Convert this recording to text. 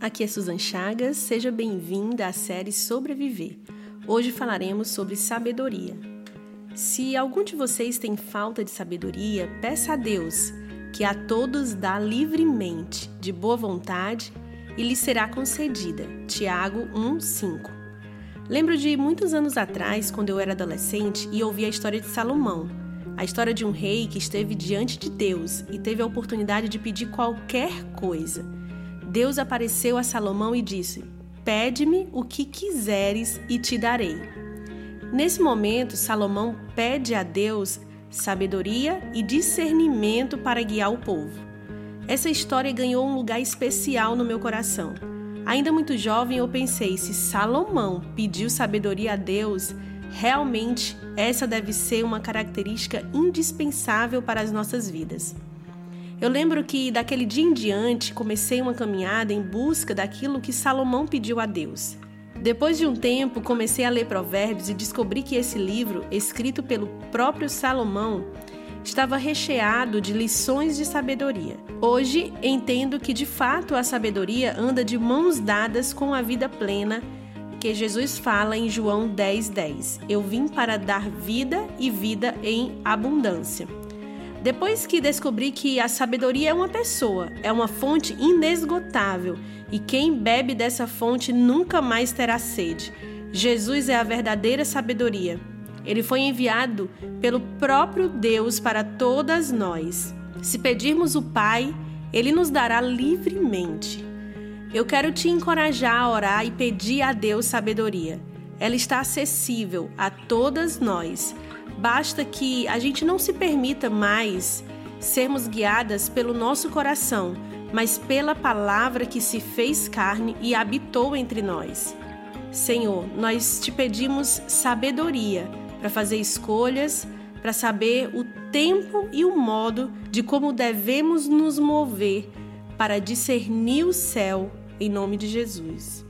aqui é Susan Chagas, seja bem-vinda à série Sobreviver. Hoje falaremos sobre sabedoria. Se algum de vocês tem falta de sabedoria, peça a Deus, que a todos dá livremente, de boa vontade, e lhe será concedida. Tiago 1:5. Lembro de muitos anos atrás, quando eu era adolescente, e ouvi a história de Salomão, a história de um rei que esteve diante de Deus e teve a oportunidade de pedir qualquer coisa. Deus apareceu a Salomão e disse: Pede-me o que quiseres e te darei. Nesse momento, Salomão pede a Deus sabedoria e discernimento para guiar o povo. Essa história ganhou um lugar especial no meu coração. Ainda muito jovem, eu pensei: se Salomão pediu sabedoria a Deus, realmente essa deve ser uma característica indispensável para as nossas vidas. Eu lembro que daquele dia em diante comecei uma caminhada em busca daquilo que Salomão pediu a Deus. Depois de um tempo, comecei a ler Provérbios e descobri que esse livro, escrito pelo próprio Salomão, estava recheado de lições de sabedoria. Hoje entendo que de fato a sabedoria anda de mãos dadas com a vida plena que Jesus fala em João 10:10. 10. Eu vim para dar vida e vida em abundância. Depois que descobri que a sabedoria é uma pessoa, é uma fonte inesgotável e quem bebe dessa fonte nunca mais terá sede. Jesus é a verdadeira sabedoria. Ele foi enviado pelo próprio Deus para todas nós. Se pedirmos o Pai, ele nos dará livremente. Eu quero te encorajar a orar e pedir a Deus sabedoria. Ela está acessível a todas nós. Basta que a gente não se permita mais sermos guiadas pelo nosso coração, mas pela palavra que se fez carne e habitou entre nós. Senhor, nós te pedimos sabedoria para fazer escolhas, para saber o tempo e o modo de como devemos nos mover para discernir o céu, em nome de Jesus.